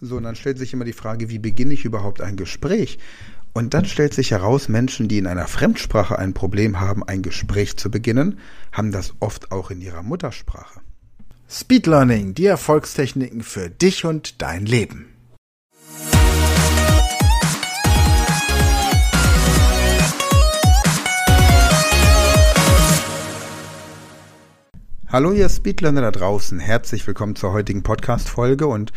So, und dann stellt sich immer die Frage, wie beginne ich überhaupt ein Gespräch? Und dann stellt sich heraus, Menschen, die in einer Fremdsprache ein Problem haben, ein Gespräch zu beginnen, haben das oft auch in ihrer Muttersprache. Speed Learning, die Erfolgstechniken für dich und dein Leben. Hallo ihr Speedlearner da draußen, herzlich willkommen zur heutigen Podcast-Folge und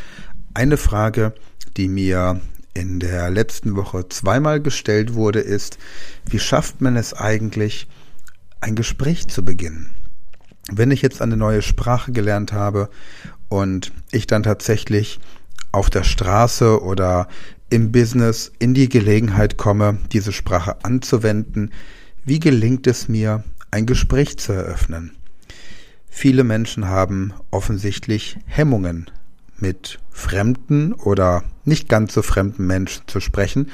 eine Frage, die mir in der letzten Woche zweimal gestellt wurde, ist, wie schafft man es eigentlich, ein Gespräch zu beginnen? Wenn ich jetzt eine neue Sprache gelernt habe und ich dann tatsächlich auf der Straße oder im Business in die Gelegenheit komme, diese Sprache anzuwenden, wie gelingt es mir, ein Gespräch zu eröffnen? Viele Menschen haben offensichtlich Hemmungen mit fremden oder nicht ganz so fremden Menschen zu sprechen.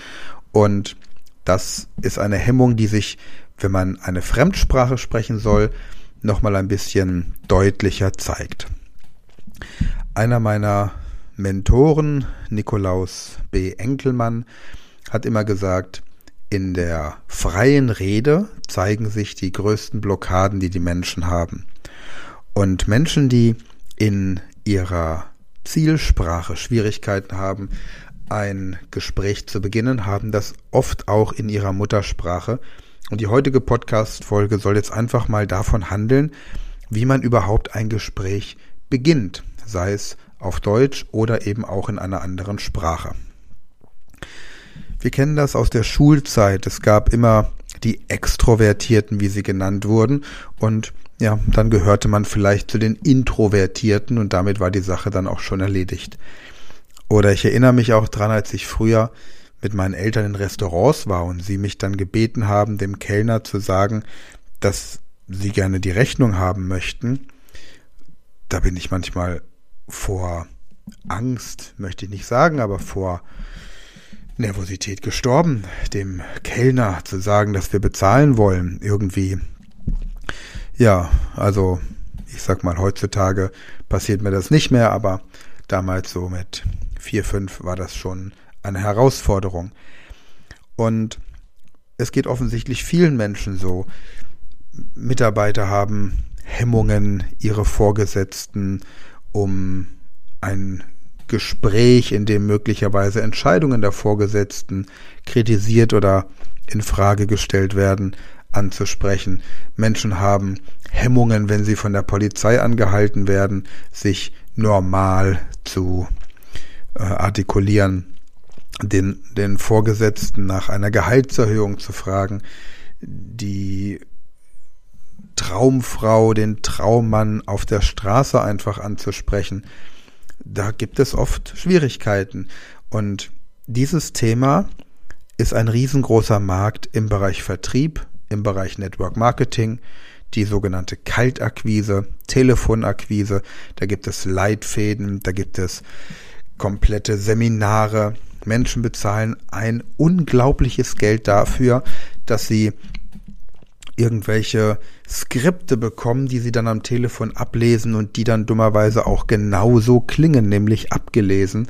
Und das ist eine Hemmung, die sich, wenn man eine Fremdsprache sprechen soll, nochmal ein bisschen deutlicher zeigt. Einer meiner Mentoren, Nikolaus B. Enkelmann, hat immer gesagt, in der freien Rede zeigen sich die größten Blockaden, die die Menschen haben. Und Menschen, die in ihrer Zielsprache Schwierigkeiten haben, ein Gespräch zu beginnen, haben das oft auch in ihrer Muttersprache. Und die heutige Podcast-Folge soll jetzt einfach mal davon handeln, wie man überhaupt ein Gespräch beginnt, sei es auf Deutsch oder eben auch in einer anderen Sprache. Wir kennen das aus der Schulzeit. Es gab immer die Extrovertierten, wie sie genannt wurden, und ja, dann gehörte man vielleicht zu den Introvertierten und damit war die Sache dann auch schon erledigt. Oder ich erinnere mich auch dran, als ich früher mit meinen Eltern in Restaurants war und sie mich dann gebeten haben, dem Kellner zu sagen, dass sie gerne die Rechnung haben möchten. Da bin ich manchmal vor Angst, möchte ich nicht sagen, aber vor Nervosität gestorben, dem Kellner zu sagen, dass wir bezahlen wollen. Irgendwie ja, also ich sag mal, heutzutage passiert mir das nicht mehr, aber damals so mit vier, fünf war das schon eine Herausforderung. Und es geht offensichtlich vielen Menschen so. Mitarbeiter haben Hemmungen, ihre Vorgesetzten, um ein Gespräch, in dem möglicherweise Entscheidungen der Vorgesetzten kritisiert oder in Frage gestellt werden, anzusprechen. Menschen haben Hemmungen, wenn sie von der Polizei angehalten werden, sich normal zu äh, artikulieren, den, den Vorgesetzten nach einer Gehaltserhöhung zu fragen, die Traumfrau, den Traummann auf der Straße einfach anzusprechen. Da gibt es oft Schwierigkeiten. Und dieses Thema ist ein riesengroßer Markt im Bereich Vertrieb, im Bereich Network Marketing, die sogenannte Kaltakquise, Telefonakquise, da gibt es Leitfäden, da gibt es komplette Seminare. Menschen bezahlen ein unglaubliches Geld dafür, dass sie irgendwelche Skripte bekommen, die sie dann am Telefon ablesen und die dann dummerweise auch genauso klingen, nämlich abgelesen.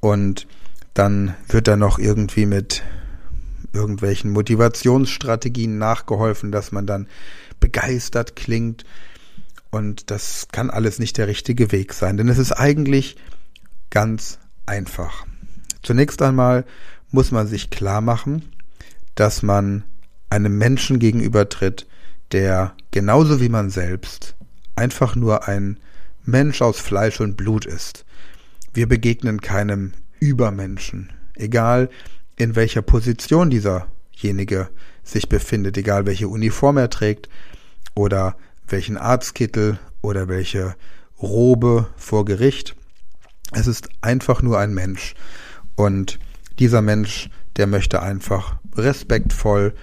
Und dann wird da noch irgendwie mit irgendwelchen Motivationsstrategien nachgeholfen, dass man dann begeistert klingt. Und das kann alles nicht der richtige Weg sein, denn es ist eigentlich ganz einfach. Zunächst einmal muss man sich klar machen, dass man einem Menschen gegenübertritt, der genauso wie man selbst einfach nur ein Mensch aus Fleisch und Blut ist. Wir begegnen keinem Übermenschen, egal in welcher Position dieserjenige sich befindet, egal welche Uniform er trägt oder welchen Arztkittel oder welche Robe vor Gericht. Es ist einfach nur ein Mensch. Und dieser Mensch, der möchte einfach respektvoll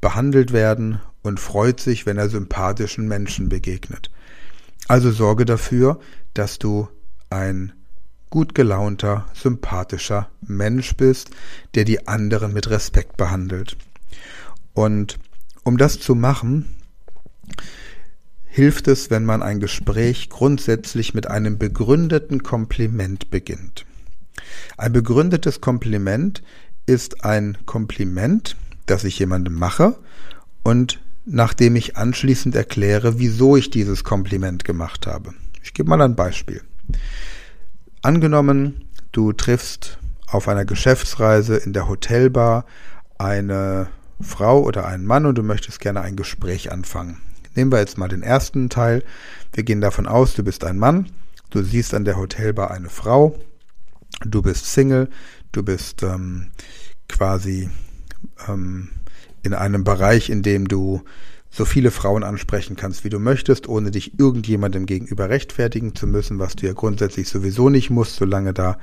behandelt werden und freut sich, wenn er sympathischen Menschen begegnet. Also sorge dafür, dass du ein gut gelaunter, sympathischer Mensch bist, der die anderen mit Respekt behandelt. Und um das zu machen, hilft es, wenn man ein Gespräch grundsätzlich mit einem begründeten Kompliment beginnt. Ein begründetes Kompliment ist ein Kompliment, das ich jemandem mache und nachdem ich anschließend erkläre, wieso ich dieses Kompliment gemacht habe. Ich gebe mal ein Beispiel. Angenommen, du triffst auf einer Geschäftsreise in der Hotelbar eine Frau oder einen Mann und du möchtest gerne ein Gespräch anfangen. Nehmen wir jetzt mal den ersten Teil. Wir gehen davon aus, du bist ein Mann, du siehst an der Hotelbar eine Frau, du bist Single, du bist ähm, quasi ähm, in einem Bereich, in dem du so viele Frauen ansprechen kannst, wie du möchtest, ohne dich irgendjemandem gegenüber rechtfertigen zu müssen, was du ja grundsätzlich sowieso nicht musst, solange da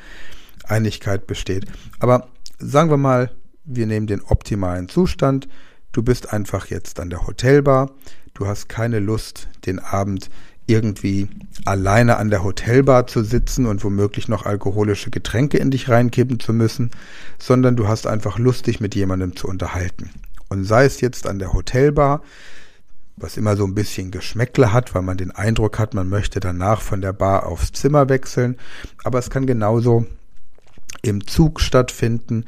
Einigkeit besteht. Aber sagen wir mal, wir nehmen den optimalen Zustand. Du bist einfach jetzt an der Hotelbar. Du hast keine Lust, den Abend irgendwie alleine an der Hotelbar zu sitzen und womöglich noch alkoholische Getränke in dich reinkippen zu müssen, sondern du hast einfach Lust, dich mit jemandem zu unterhalten. Und sei es jetzt an der Hotelbar, was immer so ein bisschen Geschmäckle hat, weil man den Eindruck hat, man möchte danach von der Bar aufs Zimmer wechseln. Aber es kann genauso im Zug stattfinden,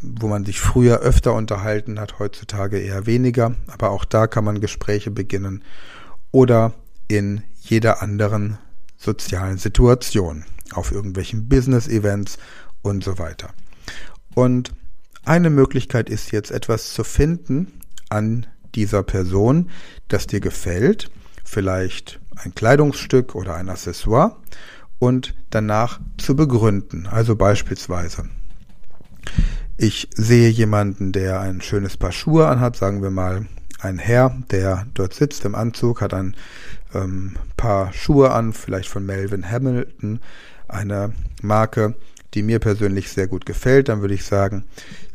wo man sich früher öfter unterhalten hat, heutzutage eher weniger. Aber auch da kann man Gespräche beginnen. Oder in jeder anderen sozialen Situation, auf irgendwelchen Business-Events und so weiter. Und eine Möglichkeit ist jetzt etwas zu finden an dieser Person, das dir gefällt, vielleicht ein Kleidungsstück oder ein Accessoire und danach zu begründen. Also beispielsweise, ich sehe jemanden, der ein schönes Paar Schuhe anhat, sagen wir mal ein Herr, der dort sitzt im Anzug, hat ein ähm, paar Schuhe an, vielleicht von Melvin Hamilton, eine Marke, die mir persönlich sehr gut gefällt, dann würde ich sagen,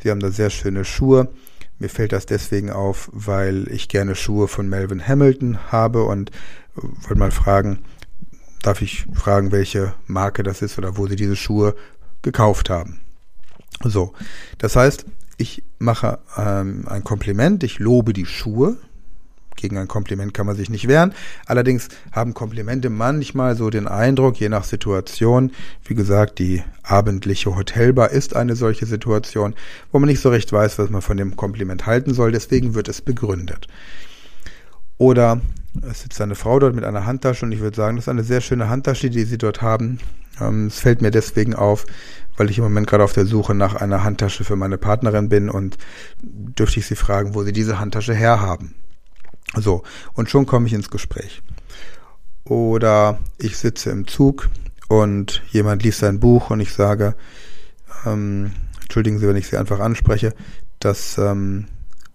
sie haben da sehr schöne Schuhe. Mir fällt das deswegen auf, weil ich gerne Schuhe von Melvin Hamilton habe und äh, wollte mal fragen, darf ich fragen, welche Marke das ist oder wo Sie diese Schuhe gekauft haben. So, das heißt, ich mache ähm, ein Kompliment, ich lobe die Schuhe, gegen ein Kompliment kann man sich nicht wehren. Allerdings haben Komplimente manchmal so den Eindruck, je nach Situation, wie gesagt, die abendliche Hotelbar ist eine solche Situation, wo man nicht so recht weiß, was man von dem Kompliment halten soll. Deswegen wird es begründet. Oder es sitzt eine Frau dort mit einer Handtasche und ich würde sagen, das ist eine sehr schöne Handtasche, die sie dort haben. Ähm, es fällt mir deswegen auf, weil ich im Moment gerade auf der Suche nach einer Handtasche für meine Partnerin bin und dürfte ich sie fragen, wo sie diese Handtasche herhaben. So, und schon komme ich ins Gespräch. Oder ich sitze im Zug und jemand liest ein Buch und ich sage, ähm, entschuldigen Sie, wenn ich Sie einfach anspreche, das ähm,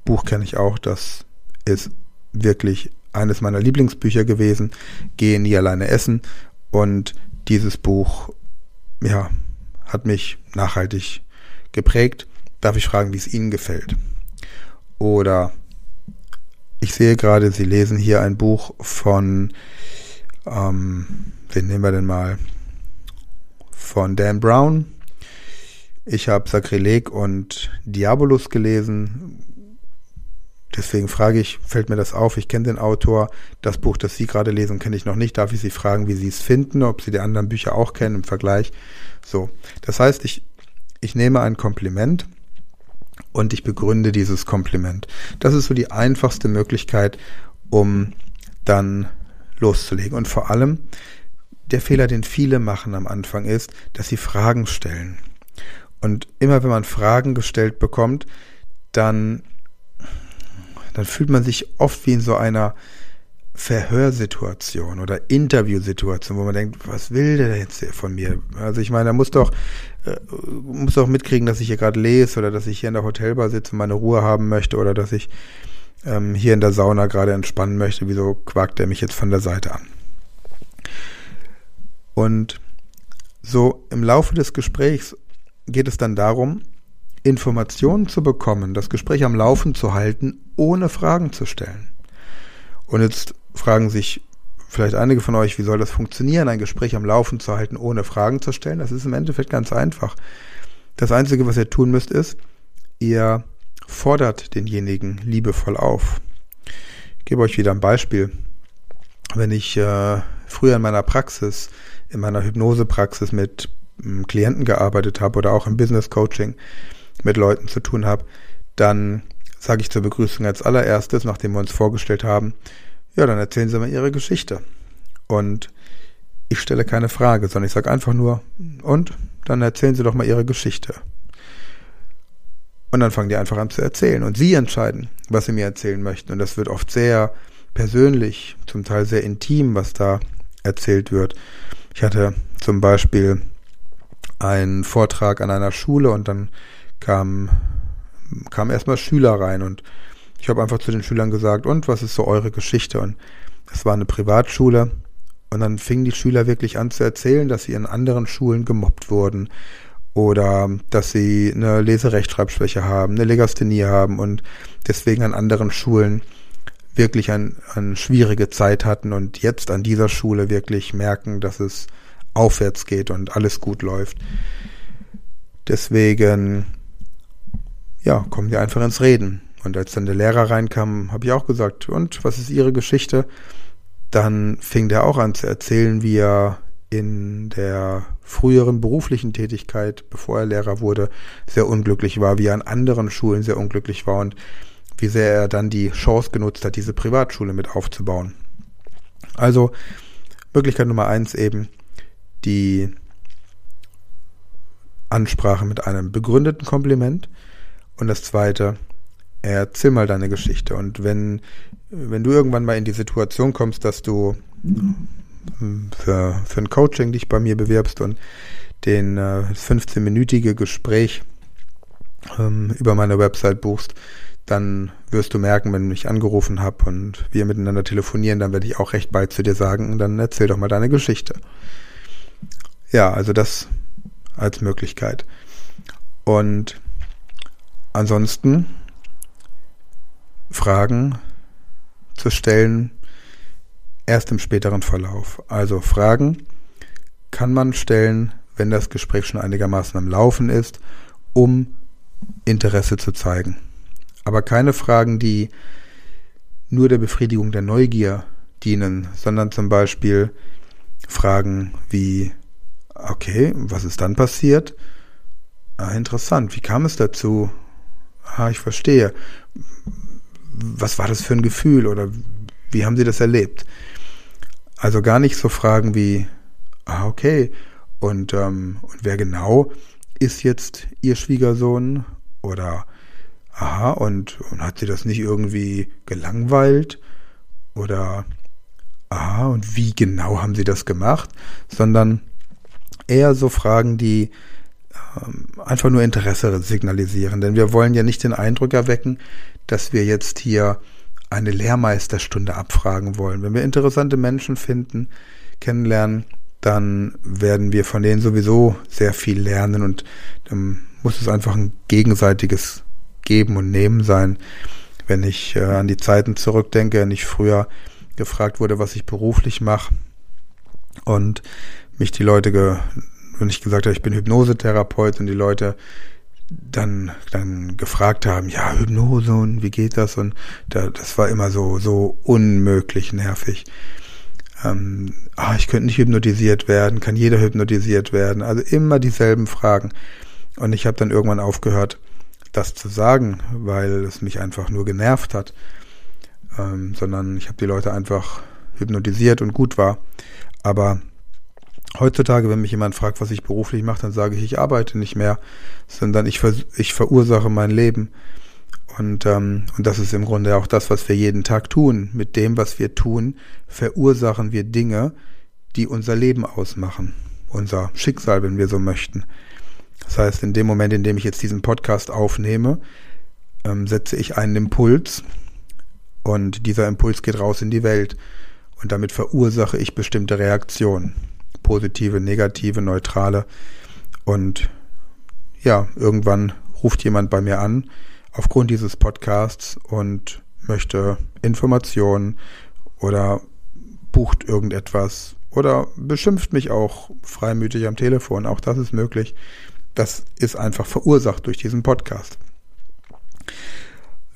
Buch kenne ich auch, das ist wirklich eines meiner Lieblingsbücher gewesen, Gehe nie alleine essen und dieses Buch, ja, hat mich nachhaltig geprägt. Darf ich fragen, wie es Ihnen gefällt? Oder ich sehe gerade, Sie lesen hier ein Buch von, ähm, wen nehmen wir denn mal? Von Dan Brown. Ich habe Sakrileg und Diabolus gelesen. Deswegen frage ich, fällt mir das auf? Ich kenne den Autor. Das Buch, das Sie gerade lesen, kenne ich noch nicht. Darf ich Sie fragen, wie Sie es finden, ob Sie die anderen Bücher auch kennen im Vergleich? So. Das heißt, ich, ich nehme ein Kompliment und ich begründe dieses Kompliment. Das ist so die einfachste Möglichkeit, um dann loszulegen. Und vor allem, der Fehler, den viele machen am Anfang ist, dass sie Fragen stellen. Und immer wenn man Fragen gestellt bekommt, dann, dann fühlt man sich oft wie in so einer Verhörsituation oder Interviewsituation, wo man denkt, was will der jetzt von mir? Also ich meine, er muss doch, äh, muss doch mitkriegen, dass ich hier gerade lese oder dass ich hier in der Hotelbar sitze und meine Ruhe haben möchte oder dass ich ähm, hier in der Sauna gerade entspannen möchte. Wieso quakt er mich jetzt von der Seite an? Und So im Laufe des Gesprächs geht es dann darum, Informationen zu bekommen, das Gespräch am Laufen zu halten, ohne Fragen zu stellen. Und jetzt fragen sich vielleicht einige von euch, wie soll das funktionieren, ein Gespräch am Laufen zu halten, ohne Fragen zu stellen? Das ist im Endeffekt ganz einfach. Das Einzige, was ihr tun müsst, ist, ihr fordert denjenigen liebevoll auf. Ich gebe euch wieder ein Beispiel. Wenn ich äh, früher in meiner Praxis, in meiner Hypnosepraxis mit ähm, Klienten gearbeitet habe oder auch im Business Coaching mit Leuten zu tun habe, dann sage ich zur Begrüßung als allererstes, nachdem wir uns vorgestellt haben, ja, dann erzählen Sie mal Ihre Geschichte. Und ich stelle keine Frage, sondern ich sage einfach nur, und dann erzählen Sie doch mal Ihre Geschichte. Und dann fangen die einfach an zu erzählen. Und Sie entscheiden, was Sie mir erzählen möchten. Und das wird oft sehr persönlich, zum Teil sehr intim, was da erzählt wird. Ich hatte zum Beispiel einen Vortrag an einer Schule und dann kamen kam erstmal Schüler rein und ich habe einfach zu den Schülern gesagt, und was ist so eure Geschichte? Und es war eine Privatschule und dann fingen die Schüler wirklich an zu erzählen, dass sie in anderen Schulen gemobbt wurden oder dass sie eine Leserechtschreibschwäche haben, eine Legasthenie haben und deswegen an anderen Schulen wirklich eine ein schwierige Zeit hatten und jetzt an dieser Schule wirklich merken, dass es aufwärts geht und alles gut läuft. Deswegen, ja, kommen wir einfach ins Reden. Und als dann der Lehrer reinkam, habe ich auch gesagt, und was ist Ihre Geschichte? Dann fing der auch an zu erzählen, wie er in der früheren beruflichen Tätigkeit, bevor er Lehrer wurde, sehr unglücklich war, wie er an anderen Schulen sehr unglücklich war und wie sehr er dann die Chance genutzt hat, diese Privatschule mit aufzubauen. Also Möglichkeit Nummer eins eben die Ansprache mit einem begründeten Kompliment und das zweite, erzähl mal deine Geschichte. Und wenn, wenn du irgendwann mal in die Situation kommst, dass du für, für ein Coaching dich bei mir bewirbst und den äh, 15-minütige Gespräch ähm, über meine Website buchst, dann wirst du merken, wenn ich angerufen habe und wir miteinander telefonieren, dann werde ich auch recht bald zu dir sagen, dann erzähl doch mal deine Geschichte. Ja, also das als Möglichkeit. Und ansonsten Fragen zu stellen, erst im späteren Verlauf. Also Fragen kann man stellen, wenn das Gespräch schon einigermaßen am Laufen ist, um Interesse zu zeigen. Aber keine Fragen, die nur der Befriedigung der Neugier dienen, sondern zum Beispiel Fragen wie, okay, was ist dann passiert? Ah, interessant, wie kam es dazu? Ah, ich verstehe. Was war das für ein Gefühl oder wie haben Sie das erlebt? Also gar nicht so Fragen wie, ah, okay, und, ähm, und wer genau ist jetzt Ihr Schwiegersohn? Oder, aha, und, und hat Sie das nicht irgendwie gelangweilt? Oder, aha, und wie genau haben Sie das gemacht? Sondern eher so Fragen, die ähm, einfach nur Interesse signalisieren. Denn wir wollen ja nicht den Eindruck erwecken, dass wir jetzt hier eine Lehrmeisterstunde abfragen wollen. Wenn wir interessante Menschen finden, kennenlernen, dann werden wir von denen sowieso sehr viel lernen und dann muss es einfach ein gegenseitiges Geben und Nehmen sein. Wenn ich äh, an die Zeiten zurückdenke, wenn ich früher gefragt wurde, was ich beruflich mache und mich die Leute, wenn ich gesagt habe, ich bin Hypnosetherapeut und die Leute dann, dann gefragt haben, ja, Hypnose und wie geht das? Und da, das war immer so, so unmöglich nervig. Ähm, ah, ich könnte nicht hypnotisiert werden, kann jeder hypnotisiert werden. Also immer dieselben Fragen. Und ich habe dann irgendwann aufgehört, das zu sagen, weil es mich einfach nur genervt hat. Ähm, sondern ich habe die Leute einfach hypnotisiert und gut war. Aber Heutzutage, wenn mich jemand fragt, was ich beruflich mache, dann sage ich, ich arbeite nicht mehr, sondern ich, ich verursache mein Leben. Und, ähm, und das ist im Grunde auch das, was wir jeden Tag tun. Mit dem, was wir tun, verursachen wir Dinge, die unser Leben ausmachen. Unser Schicksal, wenn wir so möchten. Das heißt, in dem Moment, in dem ich jetzt diesen Podcast aufnehme, ähm, setze ich einen Impuls und dieser Impuls geht raus in die Welt. Und damit verursache ich bestimmte Reaktionen positive, negative, neutrale. Und ja, irgendwann ruft jemand bei mir an aufgrund dieses Podcasts und möchte Informationen oder bucht irgendetwas oder beschimpft mich auch freimütig am Telefon. Auch das ist möglich. Das ist einfach verursacht durch diesen Podcast.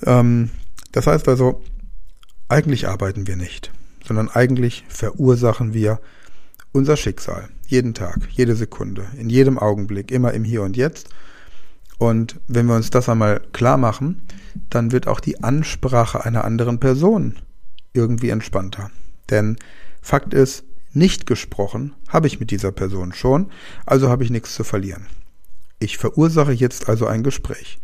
Ähm, das heißt also, eigentlich arbeiten wir nicht, sondern eigentlich verursachen wir unser Schicksal. Jeden Tag, jede Sekunde, in jedem Augenblick, immer im Hier und Jetzt. Und wenn wir uns das einmal klar machen, dann wird auch die Ansprache einer anderen Person irgendwie entspannter. Denn Fakt ist, nicht gesprochen habe ich mit dieser Person schon, also habe ich nichts zu verlieren. Ich verursache jetzt also ein Gespräch.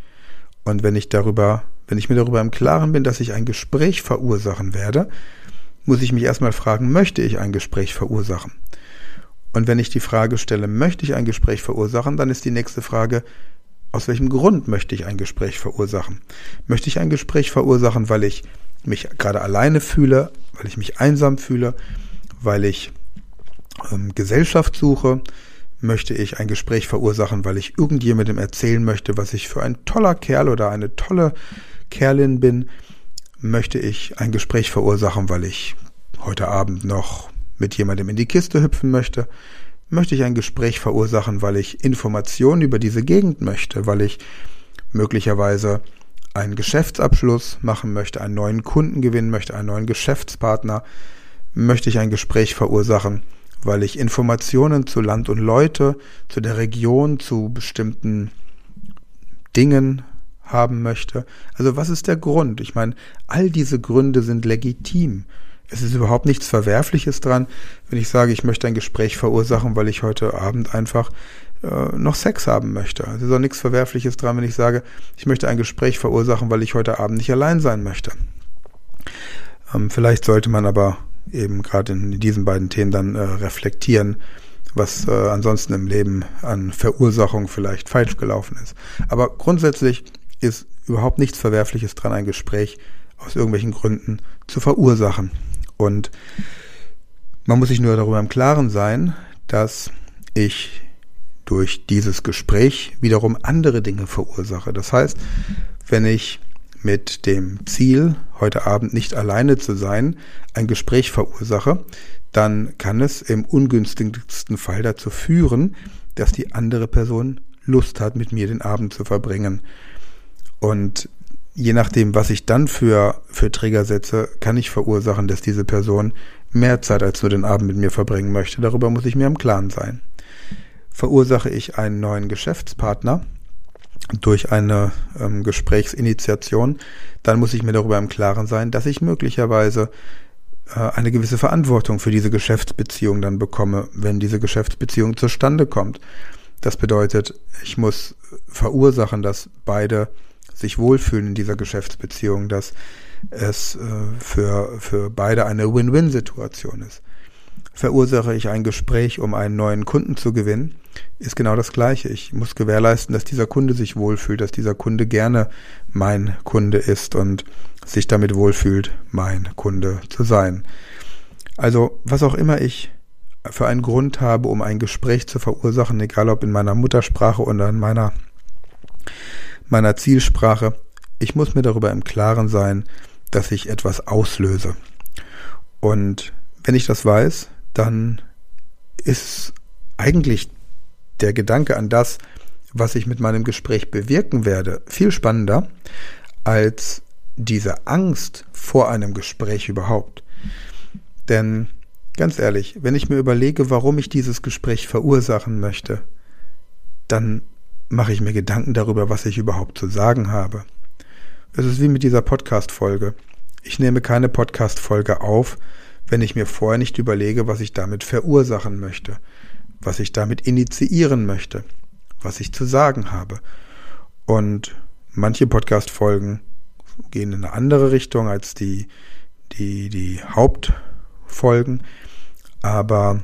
Und wenn ich darüber, wenn ich mir darüber im Klaren bin, dass ich ein Gespräch verursachen werde, muss ich mich erstmal fragen, möchte ich ein Gespräch verursachen? Und wenn ich die Frage stelle, möchte ich ein Gespräch verursachen, dann ist die nächste Frage, aus welchem Grund möchte ich ein Gespräch verursachen? Möchte ich ein Gespräch verursachen, weil ich mich gerade alleine fühle, weil ich mich einsam fühle, weil ich ähm, Gesellschaft suche? Möchte ich ein Gespräch verursachen, weil ich irgendjemandem erzählen möchte, was ich für ein toller Kerl oder eine tolle Kerlin bin? Möchte ich ein Gespräch verursachen, weil ich heute Abend noch mit jemandem in die Kiste hüpfen möchte? Möchte ich ein Gespräch verursachen, weil ich Informationen über diese Gegend möchte, weil ich möglicherweise einen Geschäftsabschluss machen möchte, einen neuen Kunden gewinnen möchte, einen neuen Geschäftspartner, möchte ich ein Gespräch verursachen, weil ich Informationen zu Land und Leute, zu der Region, zu bestimmten Dingen haben möchte. Also was ist der Grund? Ich meine, all diese Gründe sind legitim. Es ist überhaupt nichts Verwerfliches dran, wenn ich sage, ich möchte ein Gespräch verursachen, weil ich heute Abend einfach äh, noch Sex haben möchte. Es ist auch nichts Verwerfliches dran, wenn ich sage, ich möchte ein Gespräch verursachen, weil ich heute Abend nicht allein sein möchte. Ähm, vielleicht sollte man aber eben gerade in diesen beiden Themen dann äh, reflektieren, was äh, ansonsten im Leben an Verursachung vielleicht falsch gelaufen ist. Aber grundsätzlich ist überhaupt nichts Verwerfliches dran, ein Gespräch aus irgendwelchen Gründen zu verursachen. Und man muss sich nur darüber im Klaren sein, dass ich durch dieses Gespräch wiederum andere Dinge verursache. Das heißt, wenn ich mit dem Ziel, heute Abend nicht alleine zu sein, ein Gespräch verursache, dann kann es im ungünstigsten Fall dazu führen, dass die andere Person Lust hat, mit mir den Abend zu verbringen. Und je nachdem, was ich dann für, für Trigger setze, kann ich verursachen, dass diese Person mehr Zeit als nur den Abend mit mir verbringen möchte. Darüber muss ich mir im Klaren sein verursache ich einen neuen Geschäftspartner durch eine ähm, Gesprächsinitiation, dann muss ich mir darüber im Klaren sein, dass ich möglicherweise äh, eine gewisse Verantwortung für diese Geschäftsbeziehung dann bekomme, wenn diese Geschäftsbeziehung zustande kommt. Das bedeutet, ich muss verursachen, dass beide sich wohlfühlen in dieser Geschäftsbeziehung, dass es äh, für, für beide eine Win-Win-Situation ist verursache ich ein Gespräch, um einen neuen Kunden zu gewinnen, ist genau das Gleiche. Ich muss gewährleisten, dass dieser Kunde sich wohlfühlt, dass dieser Kunde gerne mein Kunde ist und sich damit wohlfühlt, mein Kunde zu sein. Also, was auch immer ich für einen Grund habe, um ein Gespräch zu verursachen, egal ob in meiner Muttersprache oder in meiner, meiner Zielsprache, ich muss mir darüber im Klaren sein, dass ich etwas auslöse. Und wenn ich das weiß, dann ist eigentlich der Gedanke an das, was ich mit meinem Gespräch bewirken werde, viel spannender als diese Angst vor einem Gespräch überhaupt. Denn ganz ehrlich, wenn ich mir überlege, warum ich dieses Gespräch verursachen möchte, dann mache ich mir Gedanken darüber, was ich überhaupt zu sagen habe. Es ist wie mit dieser Podcast-Folge. Ich nehme keine Podcast-Folge auf, wenn ich mir vorher nicht überlege, was ich damit verursachen möchte, was ich damit initiieren möchte, was ich zu sagen habe. Und manche Podcast-Folgen gehen in eine andere Richtung als die, die, die Hauptfolgen, aber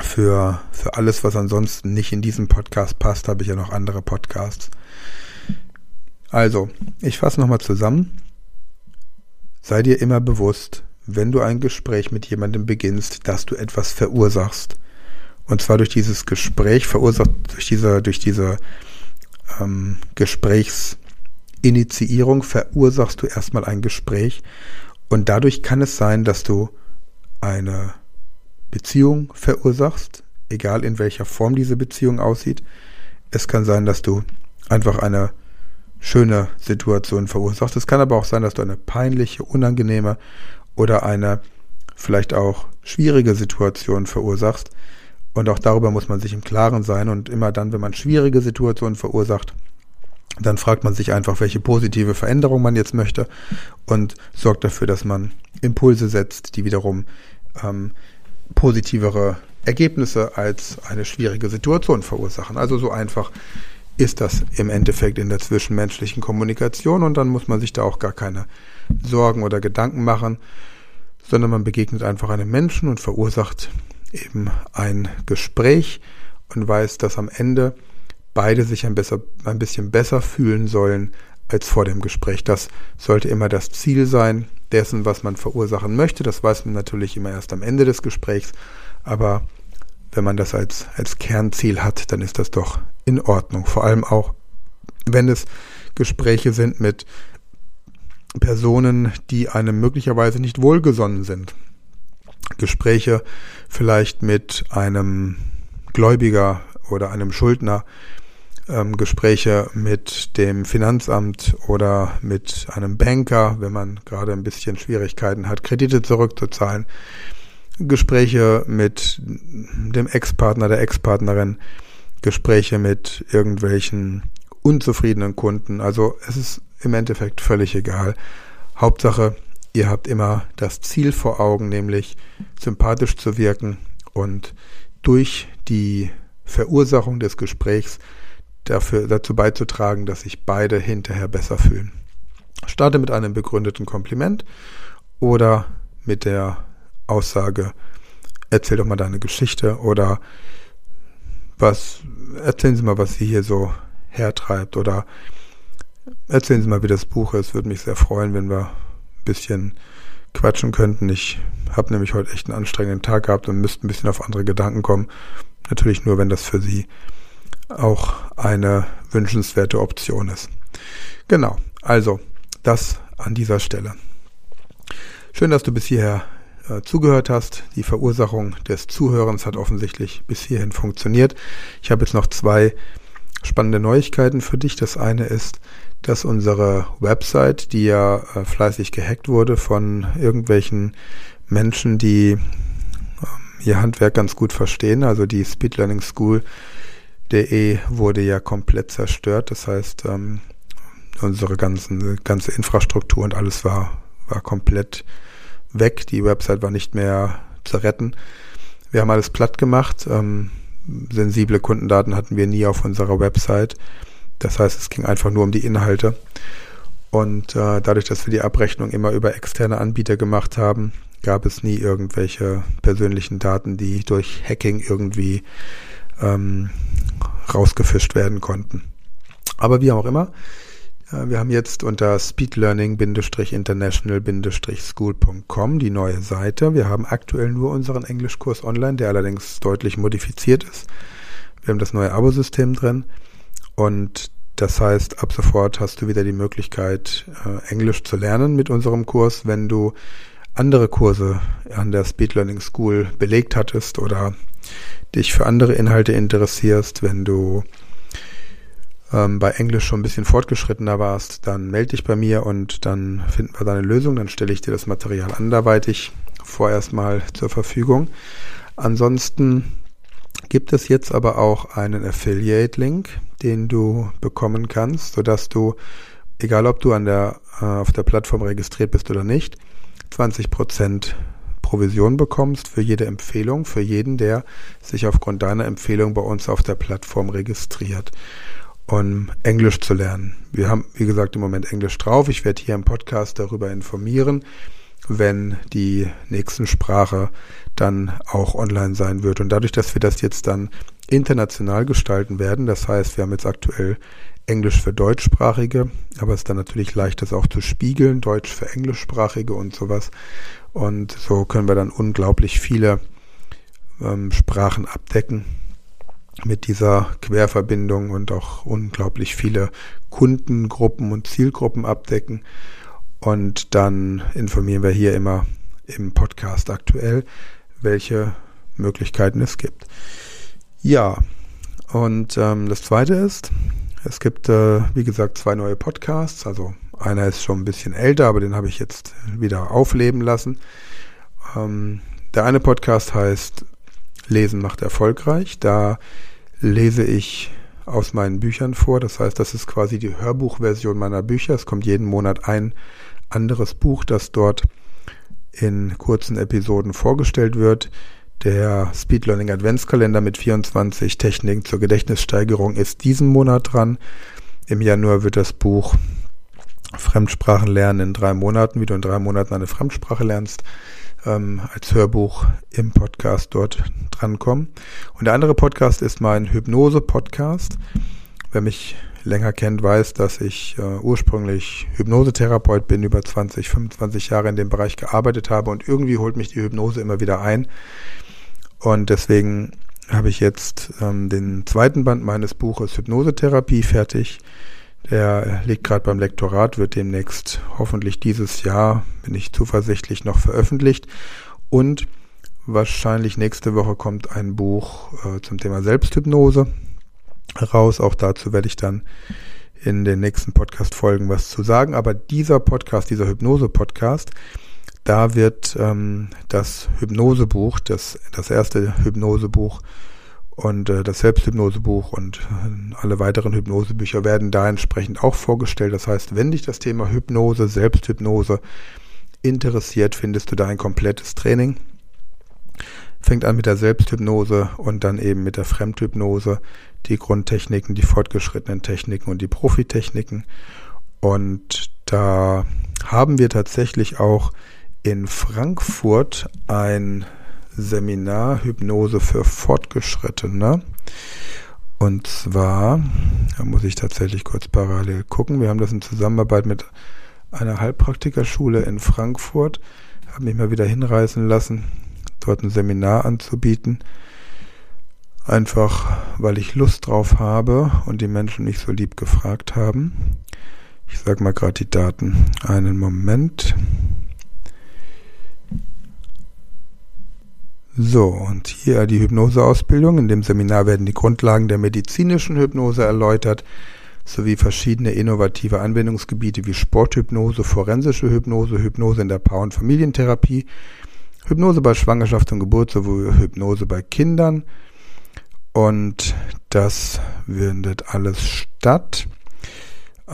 für, für alles, was ansonsten nicht in diesem Podcast passt, habe ich ja noch andere Podcasts. Also, ich fasse nochmal zusammen. Sei dir immer bewusst, wenn du ein Gespräch mit jemandem beginnst, dass du etwas verursachst. Und zwar durch dieses Gespräch verursacht, durch diese, durch diese ähm, Gesprächsinitiierung verursachst du erstmal ein Gespräch. Und dadurch kann es sein, dass du eine Beziehung verursachst, egal in welcher Form diese Beziehung aussieht. Es kann sein, dass du einfach eine schöne Situation verursachst. Es kann aber auch sein, dass du eine peinliche, unangenehme oder eine vielleicht auch schwierige Situation verursachst. Und auch darüber muss man sich im Klaren sein. Und immer dann, wenn man schwierige Situationen verursacht, dann fragt man sich einfach, welche positive Veränderung man jetzt möchte und sorgt dafür, dass man Impulse setzt, die wiederum ähm, positivere Ergebnisse als eine schwierige Situation verursachen. Also so einfach ist das im Endeffekt in der zwischenmenschlichen Kommunikation und dann muss man sich da auch gar keine Sorgen oder Gedanken machen, sondern man begegnet einfach einem Menschen und verursacht eben ein Gespräch und weiß, dass am Ende beide sich ein, besser, ein bisschen besser fühlen sollen als vor dem Gespräch. Das sollte immer das Ziel sein dessen, was man verursachen möchte. Das weiß man natürlich immer erst am Ende des Gesprächs, aber wenn man das als, als Kernziel hat, dann ist das doch in Ordnung. Vor allem auch, wenn es Gespräche sind mit Personen, die einem möglicherweise nicht wohlgesonnen sind. Gespräche vielleicht mit einem Gläubiger oder einem Schuldner, ähm, Gespräche mit dem Finanzamt oder mit einem Banker, wenn man gerade ein bisschen Schwierigkeiten hat, Kredite zurückzuzahlen. Gespräche mit dem Ex-Partner, der Ex-Partnerin, Gespräche mit irgendwelchen unzufriedenen Kunden. Also es ist im Endeffekt völlig egal. Hauptsache, ihr habt immer das Ziel vor Augen, nämlich sympathisch zu wirken und durch die Verursachung des Gesprächs dafür, dazu beizutragen, dass sich beide hinterher besser fühlen. Starte mit einem begründeten Kompliment oder mit der Aussage, erzähl doch mal deine Geschichte oder was, erzählen Sie mal, was Sie hier so hertreibt oder erzählen Sie mal, wie das Buch ist. Würde mich sehr freuen, wenn wir ein bisschen quatschen könnten. Ich habe nämlich heute echt einen anstrengenden Tag gehabt und müsste ein bisschen auf andere Gedanken kommen. Natürlich nur, wenn das für Sie auch eine wünschenswerte Option ist. Genau, also das an dieser Stelle. Schön, dass du bis hierher äh, zugehört hast. Die Verursachung des Zuhörens hat offensichtlich bis hierhin funktioniert. Ich habe jetzt noch zwei spannende Neuigkeiten für dich. Das eine ist, dass unsere Website, die ja äh, fleißig gehackt wurde von irgendwelchen Menschen, die äh, ihr Handwerk ganz gut verstehen, also die Speed Learning School.de wurde ja komplett zerstört. Das heißt, ähm, unsere ganzen, ganze Infrastruktur und alles war, war komplett weg. Die Website war nicht mehr zu retten. Wir haben alles platt gemacht. Ähm, sensible Kundendaten hatten wir nie auf unserer Website. Das heißt, es ging einfach nur um die Inhalte. Und äh, dadurch, dass wir die Abrechnung immer über externe Anbieter gemacht haben, gab es nie irgendwelche persönlichen Daten, die durch Hacking irgendwie ähm, rausgefischt werden konnten. Aber wie auch immer, wir haben jetzt unter speedlearning-international-school.com die neue Seite. Wir haben aktuell nur unseren Englischkurs online, der allerdings deutlich modifiziert ist. Wir haben das neue Abosystem drin und das heißt, ab sofort hast du wieder die Möglichkeit, äh, Englisch zu lernen mit unserem Kurs, wenn du andere Kurse an der Speed Learning School belegt hattest oder dich für andere Inhalte interessierst, wenn du ähm, bei Englisch schon ein bisschen fortgeschrittener warst, dann melde dich bei mir und dann finden wir da eine Lösung. Dann stelle ich dir das Material anderweitig vorerst mal zur Verfügung. Ansonsten gibt es jetzt aber auch einen Affiliate-Link, den du bekommen kannst, sodass du, egal ob du an der, äh, auf der Plattform registriert bist oder nicht, 20% Provision bekommst für jede Empfehlung, für jeden, der sich aufgrund deiner Empfehlung bei uns auf der Plattform registriert um Englisch zu lernen. Wir haben, wie gesagt, im Moment Englisch drauf. Ich werde hier im Podcast darüber informieren, wenn die nächsten Sprache dann auch online sein wird. Und dadurch, dass wir das jetzt dann international gestalten werden, das heißt, wir haben jetzt aktuell Englisch für Deutschsprachige, aber es ist dann natürlich leicht, das auch zu spiegeln, Deutsch für Englischsprachige und sowas. Und so können wir dann unglaublich viele ähm, Sprachen abdecken mit dieser Querverbindung und auch unglaublich viele Kundengruppen und Zielgruppen abdecken. Und dann informieren wir hier immer im Podcast aktuell, welche Möglichkeiten es gibt. Ja, und ähm, das Zweite ist, es gibt, äh, wie gesagt, zwei neue Podcasts. Also einer ist schon ein bisschen älter, aber den habe ich jetzt wieder aufleben lassen. Ähm, der eine Podcast heißt Lesen macht erfolgreich. Da lese ich aus meinen Büchern vor. Das heißt, das ist quasi die Hörbuchversion meiner Bücher. Es kommt jeden Monat ein anderes Buch, das dort in kurzen Episoden vorgestellt wird. Der Speed Learning Adventskalender mit 24 Techniken zur Gedächtnissteigerung ist diesen Monat dran. Im Januar wird das Buch Fremdsprachen lernen in drei Monaten, wie du in drei Monaten eine Fremdsprache lernst, ähm, als Hörbuch im Podcast dort drankommen. Und der andere Podcast ist mein Hypnose-Podcast. Wer mich länger kennt, weiß, dass ich äh, ursprünglich Hypnosetherapeut bin, über 20, 25 Jahre in dem Bereich gearbeitet habe und irgendwie holt mich die Hypnose immer wieder ein. Und deswegen habe ich jetzt ähm, den zweiten Band meines Buches Hypnosetherapie fertig. Der liegt gerade beim Lektorat, wird demnächst hoffentlich dieses Jahr, bin ich zuversichtlich, noch veröffentlicht. Und wahrscheinlich nächste Woche kommt ein Buch äh, zum Thema Selbsthypnose raus. Auch dazu werde ich dann in den nächsten Podcast-Folgen was zu sagen. Aber dieser Podcast, dieser Hypnose-Podcast, da wird ähm, das Hypnosebuch, das, das erste Hypnosebuch und äh, das Selbsthypnosebuch und äh, alle weiteren Hypnosebücher werden da entsprechend auch vorgestellt. Das heißt, wenn dich das Thema Hypnose, Selbsthypnose interessiert, findest du da ein komplettes Training. Fängt an mit der Selbsthypnose und dann eben mit der Fremdhypnose, die Grundtechniken, die fortgeschrittenen Techniken und die Profitechniken. Und da haben wir tatsächlich auch in Frankfurt ein Seminar Hypnose für Fortgeschrittene. Und zwar, da muss ich tatsächlich kurz parallel gucken, wir haben das in Zusammenarbeit mit einer Heilpraktikerschule in Frankfurt, habe mich mal wieder hinreißen lassen, dort ein Seminar anzubieten. Einfach, weil ich Lust drauf habe und die Menschen mich so lieb gefragt haben. Ich sage mal gerade die Daten. Einen Moment. So, und hier die Hypnoseausbildung. In dem Seminar werden die Grundlagen der medizinischen Hypnose erläutert, sowie verschiedene innovative Anwendungsgebiete wie Sporthypnose, forensische Hypnose, Hypnose in der Paar- und Familientherapie, Hypnose bei Schwangerschaft und Geburt sowie Hypnose bei Kindern. Und das findet alles statt.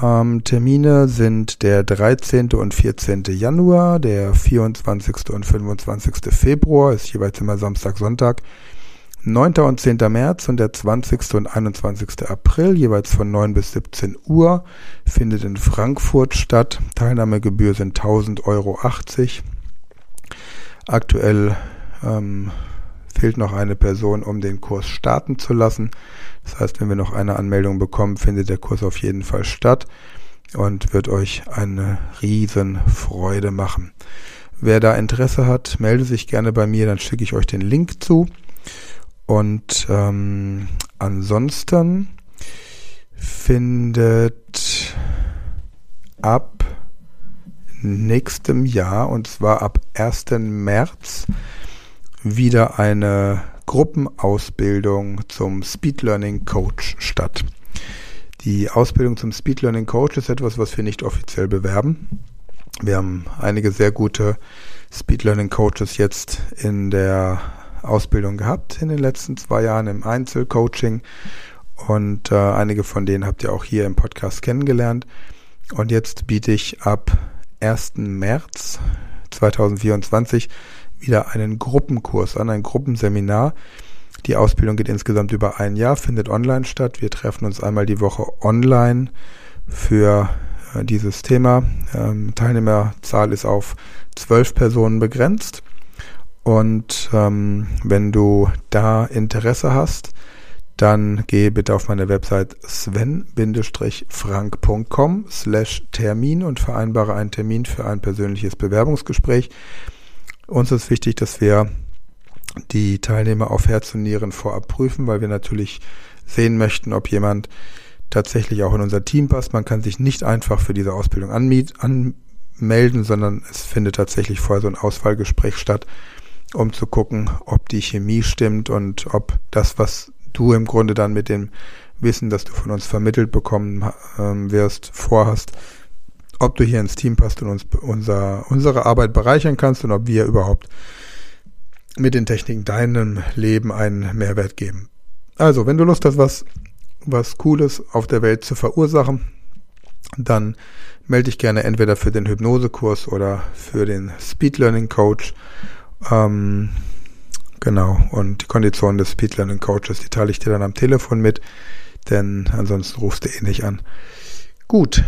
Ähm, Termine sind der 13. und 14. Januar, der 24. und 25. Februar, ist jeweils immer Samstag, Sonntag, 9. und 10. März und der 20. und 21. April, jeweils von 9 bis 17 Uhr, findet in Frankfurt statt. Teilnahmegebühr sind 1000,80 Euro. Aktuell ähm, fehlt noch eine Person, um den Kurs starten zu lassen. Das heißt, wenn wir noch eine Anmeldung bekommen, findet der Kurs auf jeden Fall statt und wird euch eine riesen Freude machen. Wer da Interesse hat, melde sich gerne bei mir, dann schicke ich euch den Link zu. Und ähm, ansonsten findet ab nächstem Jahr, und zwar ab 1. März, wieder eine Gruppenausbildung zum Speed Learning Coach statt. Die Ausbildung zum Speed Learning Coach ist etwas, was wir nicht offiziell bewerben. Wir haben einige sehr gute Speed Learning Coaches jetzt in der Ausbildung gehabt in den letzten zwei Jahren im Einzelcoaching und äh, einige von denen habt ihr auch hier im Podcast kennengelernt. Und jetzt biete ich ab 1. März 2024 wieder einen Gruppenkurs an, ein Gruppenseminar. Die Ausbildung geht insgesamt über ein Jahr, findet online statt. Wir treffen uns einmal die Woche online für äh, dieses Thema. Ähm, Teilnehmerzahl ist auf zwölf Personen begrenzt. Und ähm, wenn du da Interesse hast, dann gehe bitte auf meine Website sven-frank.com slash Termin und vereinbare einen Termin für ein persönliches Bewerbungsgespräch. Uns ist wichtig, dass wir die Teilnehmer auf Herz und Nieren vorab prüfen, weil wir natürlich sehen möchten, ob jemand tatsächlich auch in unser Team passt. Man kann sich nicht einfach für diese Ausbildung anmelden, sondern es findet tatsächlich vorher so ein Auswahlgespräch statt, um zu gucken, ob die Chemie stimmt und ob das, was du im Grunde dann mit dem Wissen, das du von uns vermittelt bekommen ähm, wirst, vorhast, ob du hier ins Team passt und uns unser, unsere Arbeit bereichern kannst und ob wir überhaupt mit den Techniken deinem Leben einen Mehrwert geben. Also, wenn du Lust hast, was, was Cooles auf der Welt zu verursachen, dann melde dich gerne entweder für den Hypnosekurs oder für den Speed Learning Coach. Ähm, genau, und die Konditionen des Speed Learning Coaches, die teile ich dir dann am Telefon mit, denn ansonsten rufst du eh nicht an. Gut,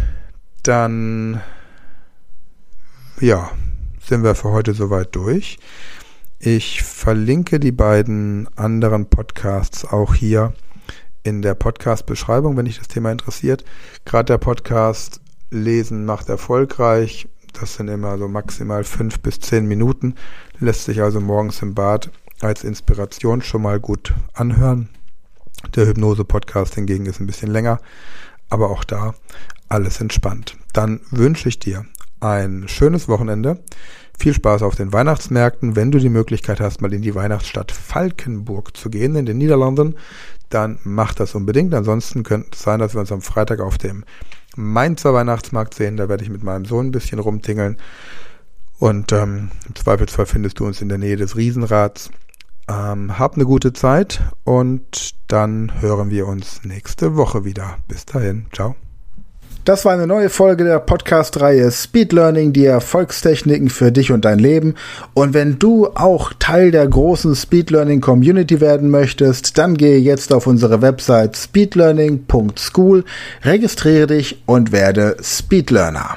dann ja, sind wir für heute soweit durch. Ich verlinke die beiden anderen Podcasts auch hier in der Podcast-Beschreibung, wenn dich das Thema interessiert. Gerade der Podcast Lesen macht erfolgreich. Das sind immer so maximal fünf bis zehn Minuten. Lässt sich also morgens im Bad als Inspiration schon mal gut anhören. Der Hypnose-Podcast hingegen ist ein bisschen länger, aber auch da alles entspannt. Dann wünsche ich dir ein schönes Wochenende. Viel Spaß auf den Weihnachtsmärkten. Wenn du die Möglichkeit hast, mal in die Weihnachtsstadt Falkenburg zu gehen in den Niederlanden, dann mach das unbedingt. Ansonsten könnte es sein, dass wir uns am Freitag auf dem Mainzer Weihnachtsmarkt sehen. Da werde ich mit meinem Sohn ein bisschen rumtingeln. Und ähm, im Zweifelsfall findest du uns in der Nähe des Riesenrads. Ähm, hab eine gute Zeit und dann hören wir uns nächste Woche wieder. Bis dahin, ciao. Das war eine neue Folge der Podcast-Reihe Speed Learning, die Erfolgstechniken für dich und dein Leben. Und wenn du auch Teil der großen Speed Learning Community werden möchtest, dann gehe jetzt auf unsere Website speedlearning.school, registriere dich und werde Speed Learner.